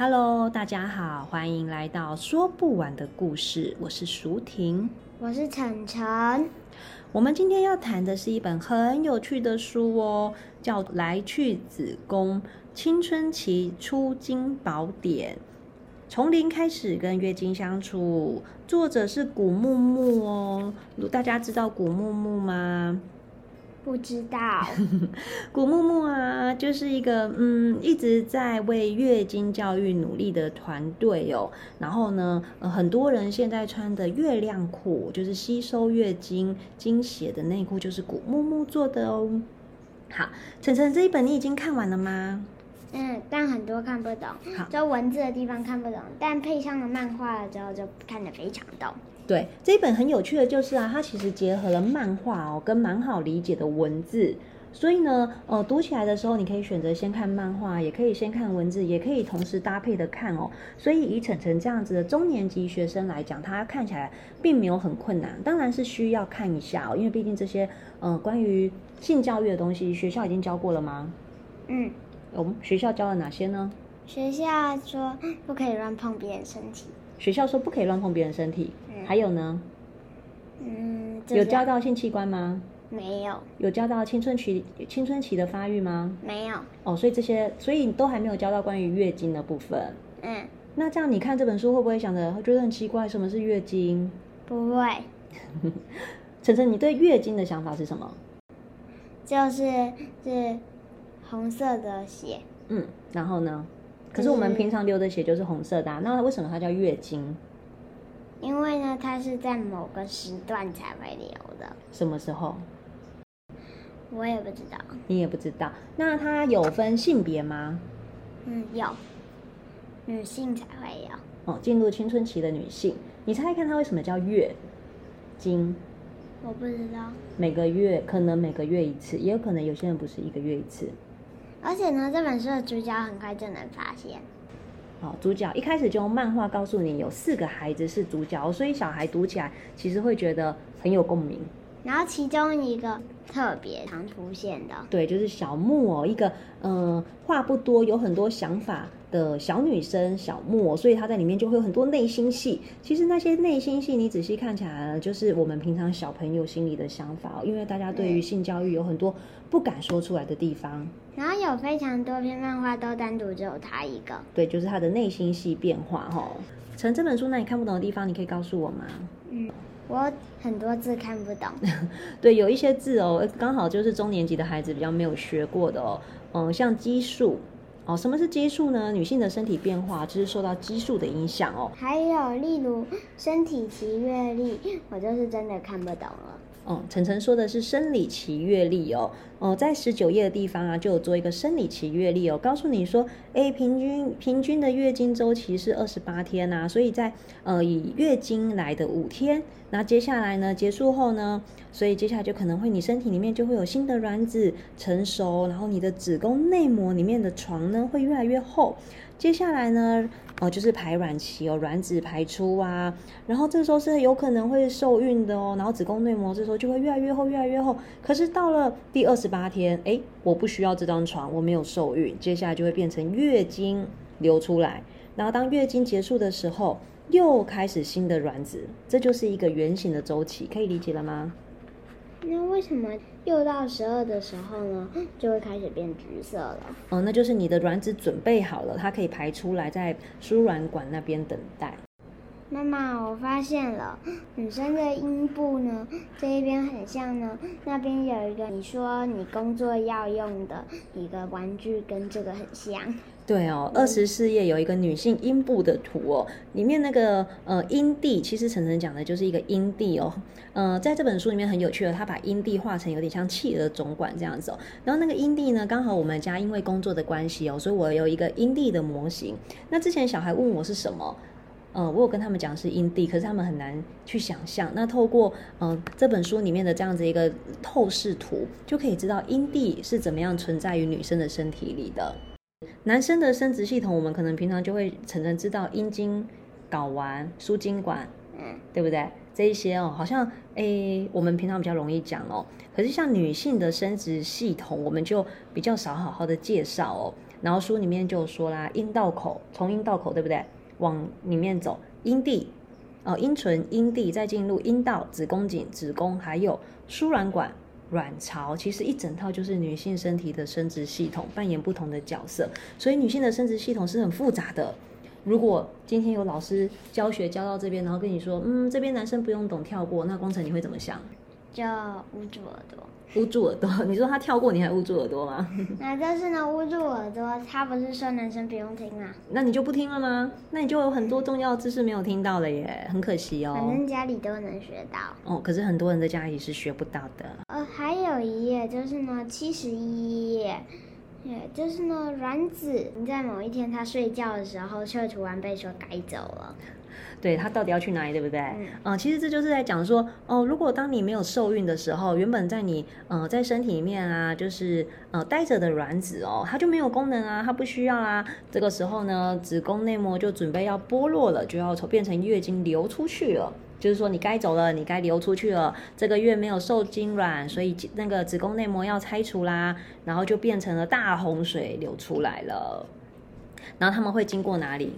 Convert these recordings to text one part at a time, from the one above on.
Hello，大家好，欢迎来到说不完的故事。我是淑婷，我是晨晨。我们今天要谈的是一本很有趣的书哦，叫《来去子宫：青春期出经宝典》，从零开始跟月经相处。作者是古木木哦，大家知道古木木吗？不知道，古木木啊，就是一个嗯一直在为月经教育努力的团队哦。然后呢，呃，很多人现在穿的月亮裤，就是吸收月经经血的内裤，就是古木木做的哦。好，晨晨这一本你已经看完了吗？嗯，但很多看不懂，就文字的地方看不懂，但配上了漫画了之后，就看得非常懂。对，这一本很有趣的就是啊，它其实结合了漫画哦，跟蛮好理解的文字，所以呢，呃，读起来的时候，你可以选择先看漫画，也可以先看文字，也可以同时搭配的看哦。所以以晨晨这样子的中年级学生来讲，他看起来并没有很困难，当然是需要看一下哦，因为毕竟这些呃关于性教育的东西，学校已经教过了吗？嗯，我们学校教了哪些呢？学校说不可以乱碰别人身体。学校说不可以乱碰别人身体。还有呢？嗯，有教到性器官吗？没有。有教到青春期青春期的发育吗？没有。哦，所以这些，所以都还没有教到关于月经的部分。嗯。那这样你看这本书会不会想着觉得很奇怪？什么是月经？不会。晨晨，你对月经的想法是什么？就是是红色的血。嗯，然后呢？可是我们平常流的血就是红色的啊，那为什么它叫月经？因为呢，它是在某个时段才会流的。什么时候？我也不知道。你也不知道？那它有分性别吗？嗯，有。女性才会有。哦，进入青春期的女性，你猜猜看它为什么叫月经？我不知道。每个月可能每个月一次，也有可能有些人不是一个月一次。而且呢，这本书的主角很快就能发现。好，主角一开始就用漫画告诉你有四个孩子是主角，所以小孩读起来其实会觉得很有共鸣。然后其中一个特别常出现的，对，就是小木偶，一个嗯话不多，有很多想法的小女生小莫，所以她在里面就会有很多内心戏。其实那些内心戏，你仔细看起来呢，就是我们平常小朋友心里的想法，因为大家对于性教育有很多不敢说出来的地方。然后有非常多篇漫画都单独只有他一个，对，就是他的内心戏变化哈。成这本书，那你看不懂的地方，你可以告诉我吗？嗯。我很多字看不懂，对，有一些字哦，刚好就是中年级的孩子比较没有学过的哦，嗯，像激素哦，什么是激素呢？女性的身体变化就是受到激素的影响哦。还有例如身体期月历，我就是真的看不懂了。哦，晨晨说的是生理期月历哦，哦，在十九页的地方啊，就有做一个生理期月历哦，告诉你说，诶，平均平均的月经周期是二十八天呐，所以在呃以月经来的五天，那接下来呢结束后呢，所以接下来就可能会你身体里面就会有新的卵子成熟，然后你的子宫内膜里面的床呢会越来越厚。接下来呢，哦，就是排卵期哦，卵子排出啊，然后这时候是有可能会受孕的哦，然后子宫内膜这时候就会越来越厚，越来越厚。可是到了第二十八天，哎，我不需要这张床，我没有受孕，接下来就会变成月经流出来，然后当月经结束的时候，又开始新的卵子，这就是一个圆形的周期，可以理解了吗？那为什么六到十二的时候呢，就会开始变橘色了？哦，那就是你的卵子准备好了，它可以排出来，在输卵管那边等待。妈妈，我发现了，女生的阴部呢，这一边很像呢，那边有一个你说你工作要用的一个玩具，跟这个很像。对哦，二十四页有一个女性阴部的图哦，里面那个呃阴蒂，其实晨晨讲的就是一个阴蒂哦。呃，在这本书里面很有趣的，他把阴蒂画成有点像企鹅总管这样子哦。然后那个阴蒂呢，刚好我们家因为工作的关系哦，所以我有一个阴蒂的模型。那之前小孩问我是什么？呃，我有跟他们讲是阴蒂，可是他们很难去想象。那透过嗯、呃、这本书里面的这样子一个透视图，就可以知道阴蒂是怎么样存在于女生的身体里的。男生的生殖系统，我们可能平常就会常常知道阴茎、睾丸、输精管，嗯，对不对？这一些哦，好像诶，我们平常比较容易讲哦。可是像女性的生殖系统，我们就比较少好好的介绍哦。然后书里面就说啦，阴道口，从阴道口，对不对？往里面走，阴蒂，哦，阴唇、阴蒂，再进入阴道、子宫颈、子宫，还有输卵管。卵巢其实一整套就是女性身体的生殖系统，扮演不同的角色，所以女性的生殖系统是很复杂的。如果今天有老师教学教到这边，然后跟你说，嗯，这边男生不用懂，跳过，那光成你会怎么想？就捂住耳朵。捂住耳朵，你说他跳过，你还捂住耳朵吗？那但是呢，捂住耳朵，他不是说男生不用听吗？那你就不听了吗？那你就有很多重要知识没有听到了耶，很可惜哦。反正家里都能学到。哦，可是很多人在家里是学不到的。呃，还有一页就是呢，七十一页，也就是呢，卵子你在某一天他睡觉的时候，却突然被说改走了。对，他到底要去哪里，对不对？嗯，呃，其实这就是在讲说，哦，如果当你没有受孕的时候，原本在你呃在身体里面啊，就是呃待着的卵子哦，它就没有功能啊，它不需要啊。这个时候呢，子宫内膜就准备要剥落了，就要从变成月经流出去了。就是说你该走了，你该流出去了。这个月没有受精卵，所以那个子宫内膜要拆除啦，然后就变成了大洪水流出来了。然后他们会经过哪里？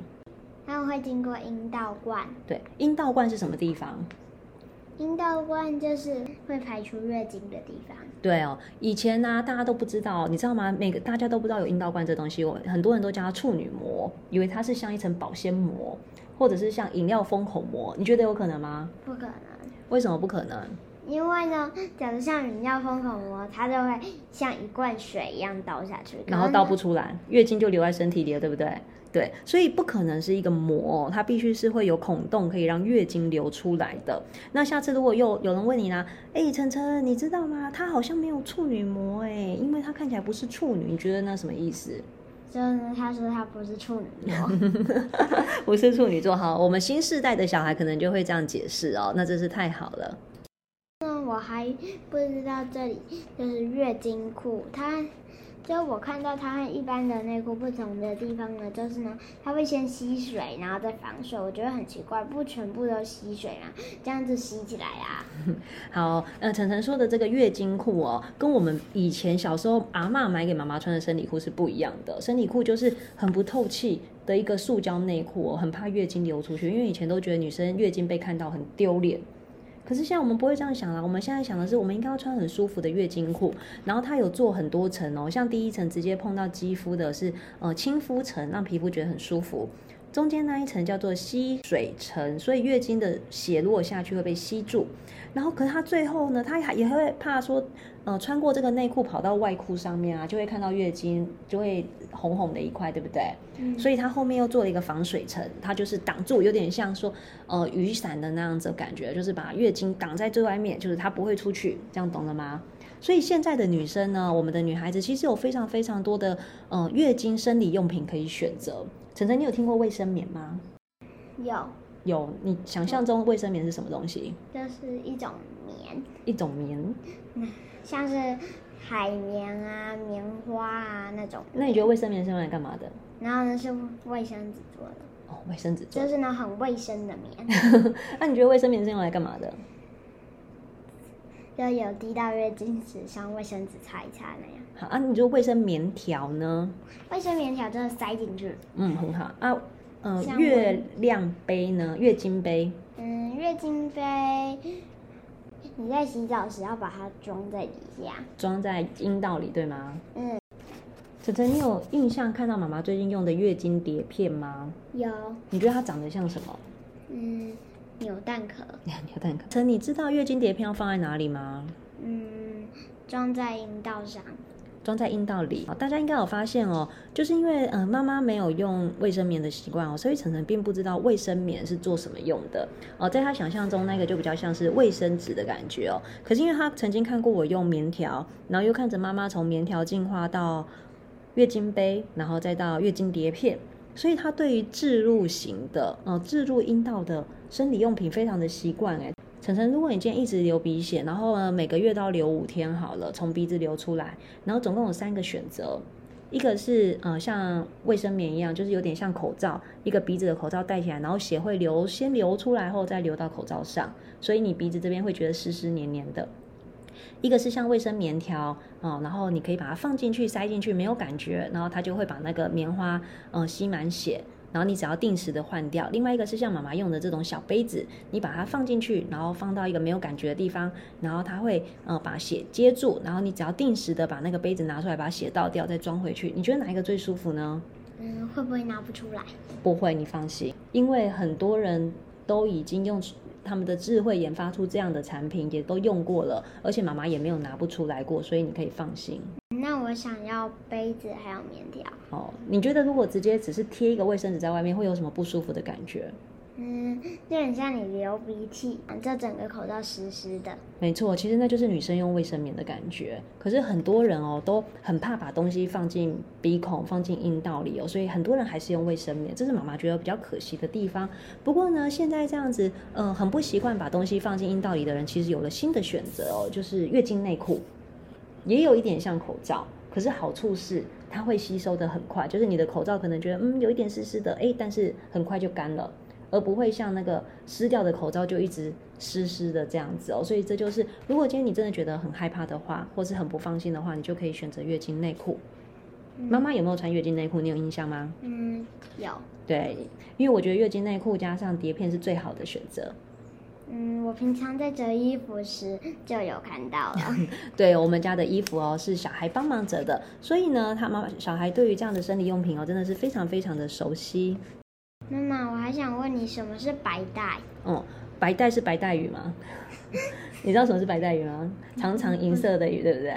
他们会经过阴道冠，对，阴道冠是什么地方？阴道冠就是会排出月经的地方。对哦，以前呢、啊，大家都不知道，你知道吗？每个大家都不知道有阴道冠这东西，我很多人都叫它处女膜，以为它是像一层保鲜膜，或者是像饮料封口膜。你觉得有可能吗？不可能。为什么不可能？因为呢，假如像饮料封口膜，它就会像一罐水一样倒下去，然后倒不出来，月经就留在身体里了，对不对？对，所以不可能是一个膜，它必须是会有孔洞，可以让月经流出来的。那下次如果又有人问你呢？哎，晨晨，你知道吗？她好像没有处女膜哎，因为她看起来不是处女，你觉得那什么意思？就是他说他不是处女座，不是处女座。好，我们新世代的小孩可能就会这样解释哦，那真是太好了。那我还不知道这里就是月经裤，它。就我看到它和一般的内裤不同的地方呢，就是呢，它会先吸水，然后再防水。我觉得很奇怪，不全部都吸水啊，这样子吸起来啊。好，呃，晨晨说的这个月经裤哦，跟我们以前小时候阿嬷买给妈妈穿的生理裤是不一样的。生理裤就是很不透气的一个塑胶内裤哦，很怕月经流出去，因为以前都觉得女生月经被看到很丢脸。可是现在我们不会这样想了，我们现在想的是，我们应该要穿很舒服的月经裤，然后它有做很多层哦，像第一层直接碰到肌肤的是呃亲肤层，让皮肤觉得很舒服。中间那一层叫做吸水层，所以月经的血落下去会被吸住。然后，可是它最后呢，它还也会怕说，呃，穿过这个内裤跑到外裤上面啊，就会看到月经就会红红的一块，对不对？嗯。所以它后面又做了一个防水层，它就是挡住，有点像说，呃，雨伞的那样子的感觉，就是把月经挡在最外面，就是它不会出去，这样懂了吗？所以现在的女生呢，我们的女孩子其实有非常非常多的，呃，月经生理用品可以选择。澄澄，你有听过卫生棉吗？有。有，你想象中卫生棉是什么东西？就是一种棉。一种棉。像是海绵啊、棉花啊那种。那你觉得卫生棉是用来干嘛的？然后呢，是卫生纸做的。哦，卫生纸做的。就是呢，很卫生的棉。那你觉得卫生棉是用来干嘛的？就有滴到月经纸，像卫生纸擦一擦那样。好啊，你觉得卫生棉条呢？卫生棉条真的塞进去。嗯，很好啊。嗯、呃，月亮杯呢？月经杯。嗯，月经杯，你在洗澡时要把它装在底下，装在阴道里，对吗？嗯。晨晨，你有印象看到妈妈最近用的月经碟片吗？有。你觉得它长得像什么？嗯，扭蛋壳。扭蛋壳。晨，你知道月经碟片要放在哪里吗？嗯，装在阴道上。装在阴道里，大家应该有发现哦，就是因为嗯妈妈没有用卫生棉的习惯哦，所以晨晨并不知道卫生棉是做什么用的。哦，在他想象中那个就比较像是卫生纸的感觉哦，可是因为他曾经看过我用棉条，然后又看着妈妈从棉条进化到月经杯，然后再到月经碟片，所以他对于置入型的呃置入阴道的生理用品非常的习惯哎。晨晨，如果你今天一直流鼻血，然后呢，每个月都要流五天好了，从鼻子流出来，然后总共有三个选择，一个是呃像卫生棉一样，就是有点像口罩，一个鼻子的口罩戴起来，然后血会流先流出来后再流到口罩上，所以你鼻子这边会觉得湿湿黏黏的；一个是像卫生棉条啊、然后你可以把它放进去塞进去没有感觉，然后它就会把那个棉花嗯、呃、吸满血。然后你只要定时的换掉，另外一个是像妈妈用的这种小杯子，你把它放进去，然后放到一个没有感觉的地方，然后它会呃把血接住，然后你只要定时的把那个杯子拿出来，把血倒掉，再装回去。你觉得哪一个最舒服呢？嗯，会不会拿不出来？不会，你放心，因为很多人都已经用他们的智慧研发出这样的产品，也都用过了，而且妈妈也没有拿不出来过，所以你可以放心。那我想要杯子还有棉条。哦，你觉得如果直接只是贴一个卫生纸在外面，会有什么不舒服的感觉？嗯，就很像你流鼻涕，这整个口罩湿湿的。没错，其实那就是女生用卫生棉的感觉。可是很多人哦都很怕把东西放进鼻孔、放进阴道里哦，所以很多人还是用卫生棉，这是妈妈觉得比较可惜的地方。不过呢，现在这样子，嗯、很不习惯把东西放进阴道里的人，其实有了新的选择哦，就是月经内裤，也有一点像口罩，可是好处是它会吸收得很快，就是你的口罩可能觉得嗯有一点湿湿的，哎，但是很快就干了。而不会像那个湿掉的口罩就一直湿湿的这样子哦，所以这就是如果今天你真的觉得很害怕的话，或是很不放心的话，你就可以选择月经内裤。妈妈有没有穿月经内裤？你有印象吗？嗯，有。对，因为我觉得月经内裤加上碟片是最好的选择。嗯，我平常在折衣服时就有看到了。对，我们家的衣服哦是小孩帮忙折的，所以呢，他妈妈小孩对于这样的生理用品哦真的是非常非常的熟悉。妈妈，我还想问你，什么是白带？哦，白带是白带鱼吗？你知道什么是白带鱼吗？长长银色的鱼，对不对？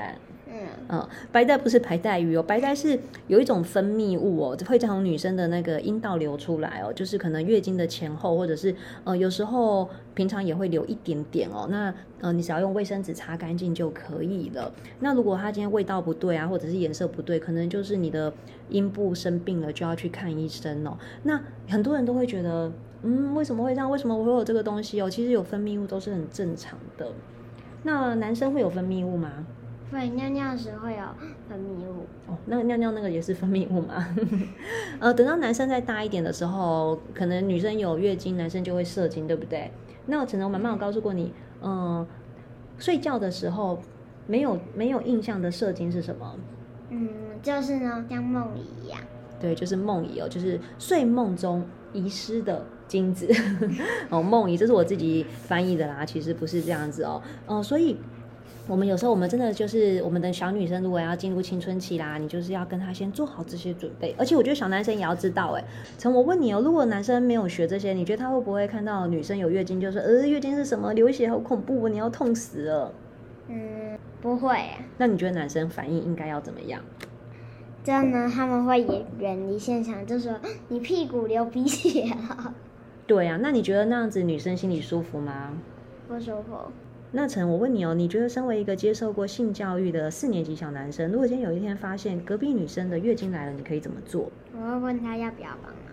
嗯、白带不是白带鱼哦，白带是有一种分泌物哦，会从女生的那个阴道流出来哦，就是可能月经的前后，或者是呃有时候平常也会流一点点哦。那呃你只要用卫生纸擦干净就可以了。那如果它今天味道不对啊，或者是颜色不对，可能就是你的阴部生病了，就要去看医生哦。那很多人都会觉得，嗯，为什么会这样？为什么我会有这个东西哦？其实有分泌物都是很正常的。那男生会有分泌物吗？会尿尿时会有分泌物哦，那个尿尿那个也是分泌物嘛？呃，等到男生再大一点的时候，可能女生有月经，男生就会射精，对不对？那我可能我妈妈有告诉过你，嗯、呃，睡觉的时候没有没有印象的射精是什么？嗯，就是呢，像梦遗一样。对，就是梦遗哦，就是睡梦中遗失的精子 哦，梦遗，这是我自己翻译的啦，其实不是这样子哦，哦、呃，所以。我们有时候，我们真的就是我们的小女生，如果要进入青春期啦，你就是要跟她先做好这些准备。而且我觉得小男生也要知道，哎，陈我问你哦，如果男生没有学这些，你觉得他会不会看到女生有月经就说，呃，月经是什么？流血好恐怖，你要痛死了？嗯，不会。那你觉得男生反应应该要怎么样？这样呢，他们会远远离现场，就说你屁股流鼻血了。对啊，那你觉得那样子女生心里舒服吗？不舒服。那陈，我问你哦，你觉得身为一个接受过性教育的四年级小男生，如果今天有一天发现隔壁女生的月经来了，你可以怎么做？我会问他要不要帮忙。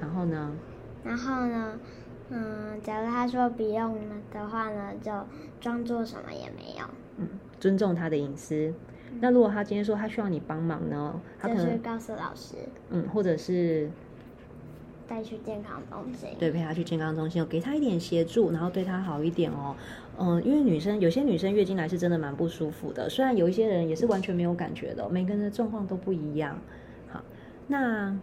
然后呢？然后呢？嗯，假如他说不用的话呢，就装作什么也没有。嗯，尊重他的隐私。嗯。那如果他今天说他需要你帮忙呢？他可能就是告诉老师。嗯，或者是。带去健康中心，对，陪他去健康中心，给他一点协助，然后对他好一点哦。嗯，因为女生有些女生月经来是真的蛮不舒服的，虽然有一些人也是完全没有感觉的，每个人的状况都不一样。好，那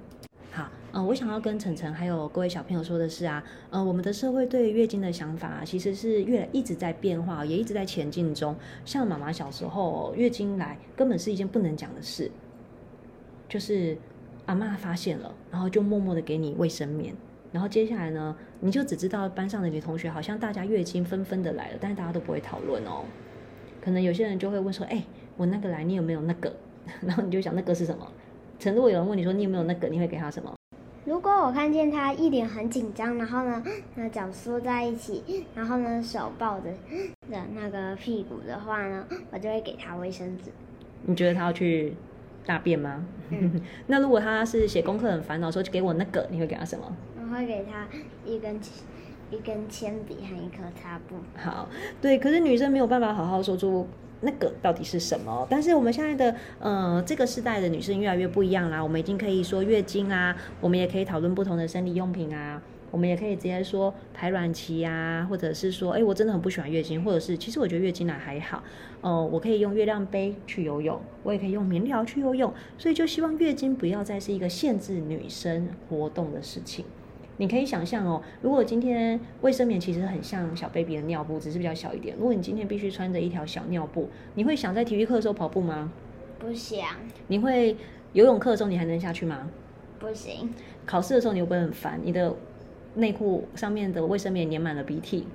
好，嗯，我想要跟晨晨还有各位小朋友说的是啊，嗯，我们的社会对月经的想法其实是越一直在变化，也一直在前进中。像妈妈小时候月经来根本是一件不能讲的事，就是。阿妈发现了，然后就默默的给你卫生棉，然后接下来呢，你就只知道班上的女同学好像大家月经纷纷的来了，但是大家都不会讨论哦。可能有些人就会问说：“哎，我那个来，你有没有那个？” 然后你就想那个是什么？如果有人问你说你有没有那个，你会给他什么？如果我看见他一脸很紧张，然后呢，那脚缩在一起，然后呢，手抱着的那个屁股的话呢，我就会给他卫生纸。你觉得他要去大便吗？嗯、那如果他是写功课很烦恼，说给我那个，你会给他什么？我会给他一根一根铅笔和一颗擦布。好，对，可是女生没有办法好好说出。那个到底是什么？但是我们现在的呃这个时代的女生越来越不一样啦，我们已经可以说月经啊，我们也可以讨论不同的生理用品啊，我们也可以直接说排卵期啊，或者是说，哎，我真的很不喜欢月经，或者是其实我觉得月经来还好，哦、呃，我可以用月亮杯去游泳，我也可以用棉条去游泳，所以就希望月经不要再是一个限制女生活动的事情。你可以想象哦，如果今天卫生棉其实很像小 baby 的尿布，只是比较小一点。如果你今天必须穿着一条小尿布，你会想在体育课的时候跑步吗？不想。你会游泳课的时候你还能下去吗？不行。考试的时候你会不会很烦？你的内裤上面的卫生棉粘满了鼻涕？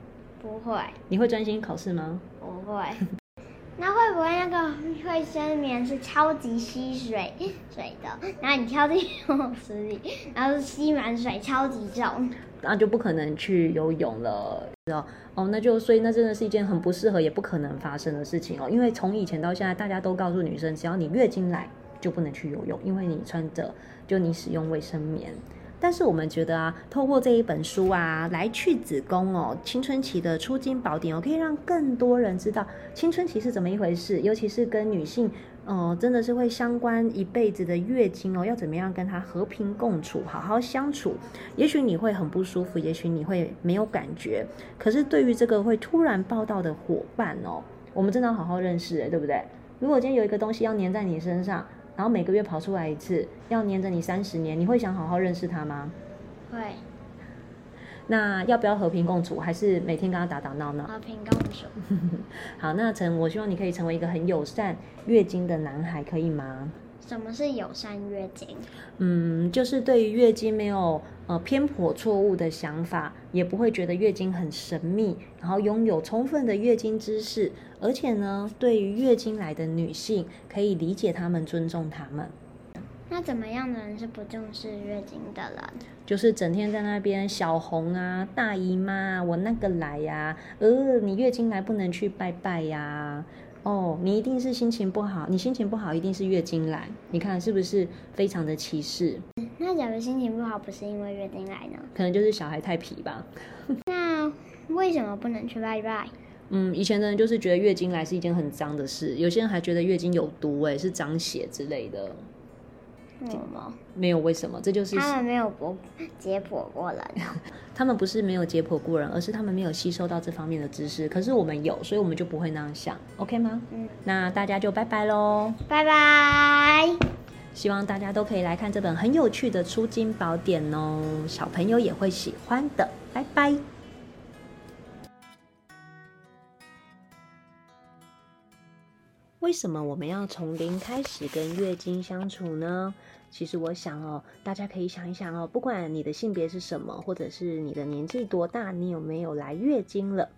不会。你会专心考试吗？不会。那会不会那个卫生棉是超级吸水水的？然后你跳进游泳池里，然后吸满水，超级重，那就不可能去游泳了？哦，那就所以那真的是一件很不适合也不可能发生的事情哦。因为从以前到现在，大家都告诉女生，只要你月经来就不能去游泳，因为你穿着就你使用卫生棉。但是我们觉得啊，透过这一本书啊，来去子宫哦，青春期的出经宝典哦，可以让更多人知道青春期是怎么一回事，尤其是跟女性，哦、真的是会相关一辈子的月经哦，要怎么样跟她和平共处，好好相处。也许你会很不舒服，也许你会没有感觉，可是对于这个会突然报道的伙伴哦，我们真的要好好认识，对不对？如果今天有一个东西要粘在你身上。然后每个月跑出来一次，要黏着你三十年，你会想好好认识他吗？会。那要不要和平共处，还是每天跟他打打闹闹？和平共处。好，那陈，我希望你可以成为一个很友善月经的男孩，可以吗？什么是友善月经？嗯，就是对于月经没有呃偏颇错误的想法，也不会觉得月经很神秘，然后拥有充分的月经知识，而且呢，对于月经来的女性，可以理解她们、尊重她们。那怎么样的人是不重视月经的人？就是整天在那边小红啊、大姨妈啊，我那个来呀、啊，呃，你月经来不能去拜拜呀、啊。哦，你一定是心情不好，你心情不好一定是月经来，你看是不是非常的歧视？那假如心情不好不是因为月经来呢？可能就是小孩太皮吧。那为什么不能去拜拜？嗯，以前的人就是觉得月经来是一件很脏的事，有些人还觉得月经有毒，哎，是脏血之类的。为什么？没有为什么，这就是他们没有过解剖过人。他们不是没有解剖过人，而是他们没有吸收到这方面的知识。可是我们有，所以我们就不会那样想，OK 吗？嗯，那大家就拜拜喽，拜拜。希望大家都可以来看这本很有趣的出金宝典哦，小朋友也会喜欢的。拜拜。为什么我们要从零开始跟月经相处呢？其实我想哦，大家可以想一想哦，不管你的性别是什么，或者是你的年纪多大，你有没有来月经了？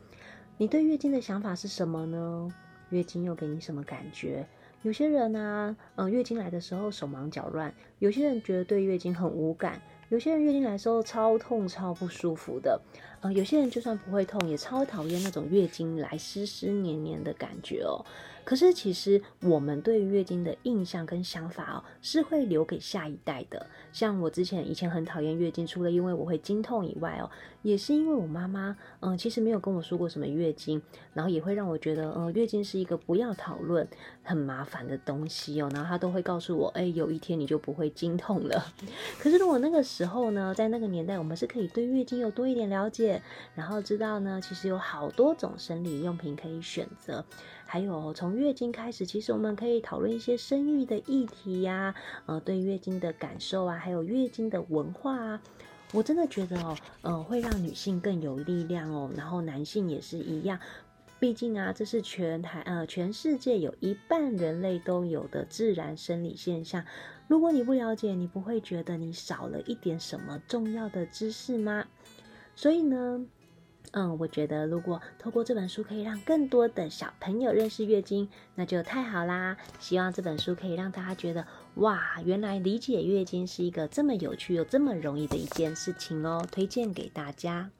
你对月经的想法是什么呢？月经又给你什么感觉？有些人呢，嗯，月经来的时候手忙脚乱；有些人觉得对月经很无感；有些人月经来的时候超痛、超不舒服的。嗯，有些人就算不会痛，也超讨厌那种月经来湿湿黏黏的感觉哦。可是，其实我们对月经的印象跟想法哦，是会留给下一代的。像我之前以前很讨厌月经，除了因为我会经痛以外哦，也是因为我妈妈嗯，其实没有跟我说过什么月经，然后也会让我觉得，嗯，月经是一个不要讨论、很麻烦的东西哦。然后她都会告诉我，哎，有一天你就不会经痛了。可是如果那个时候呢，在那个年代，我们是可以对月经有多一点了解，然后知道呢，其实有好多种生理用品可以选择。还有从月经开始，其实我们可以讨论一些生育的议题呀，呃，对月经的感受啊，还有月经的文化啊，我真的觉得哦，呃，会让女性更有力量哦，然后男性也是一样，毕竟啊，这是全台呃全世界有一半人类都有的自然生理现象。如果你不了解，你不会觉得你少了一点什么重要的知识吗？所以呢，嗯，我觉得如果透过这本书可以让更多的小朋友认识月经，那就太好啦！希望这本书可以让大家觉得，哇，原来理解月经是一个这么有趣又这么容易的一件事情哦，推荐给大家。